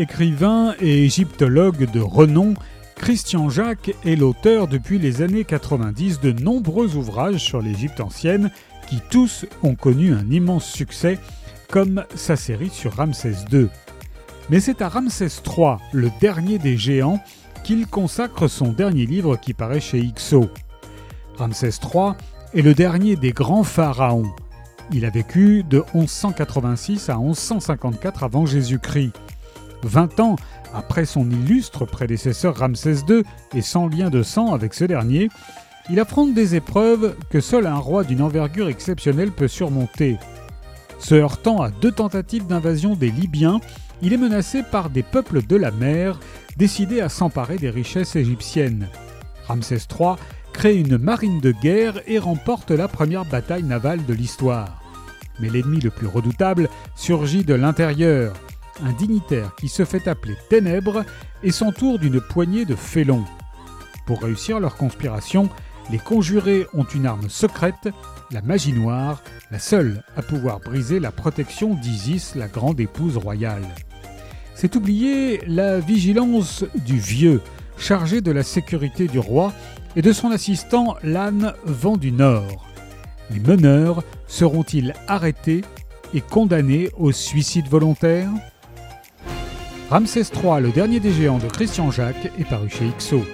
Écrivain et égyptologue de renom, Christian Jacques est l'auteur depuis les années 90 de nombreux ouvrages sur l'Égypte ancienne qui tous ont connu un immense succès, comme sa série sur Ramsès II. Mais c'est à Ramsès III, le dernier des géants, qu'il consacre son dernier livre qui paraît chez Ixo. Ramsès III est le dernier des grands pharaons. Il a vécu de 1186 à 1154 avant Jésus-Christ. Vingt ans après son illustre prédécesseur Ramsès II et sans lien de sang avec ce dernier, il affronte des épreuves que seul un roi d'une envergure exceptionnelle peut surmonter. Se heurtant à deux tentatives d'invasion des Libyens, il est menacé par des peuples de la mer décidés à s'emparer des richesses égyptiennes. Ramsès III crée une marine de guerre et remporte la première bataille navale de l'histoire. Mais l'ennemi le plus redoutable surgit de l'intérieur, un dignitaire qui se fait appeler Ténèbres et s'entoure d'une poignée de félons. Pour réussir leur conspiration, les conjurés ont une arme secrète, la magie noire, la seule à pouvoir briser la protection d'Isis, la grande épouse royale. C'est oublier la vigilance du vieux, chargé de la sécurité du roi, et de son assistant l'âne vent du Nord. Les meneurs seront-ils arrêtés et condamnés au suicide volontaire? Ramsès III, le dernier des géants de Christian Jacques, est paru chez Ixo.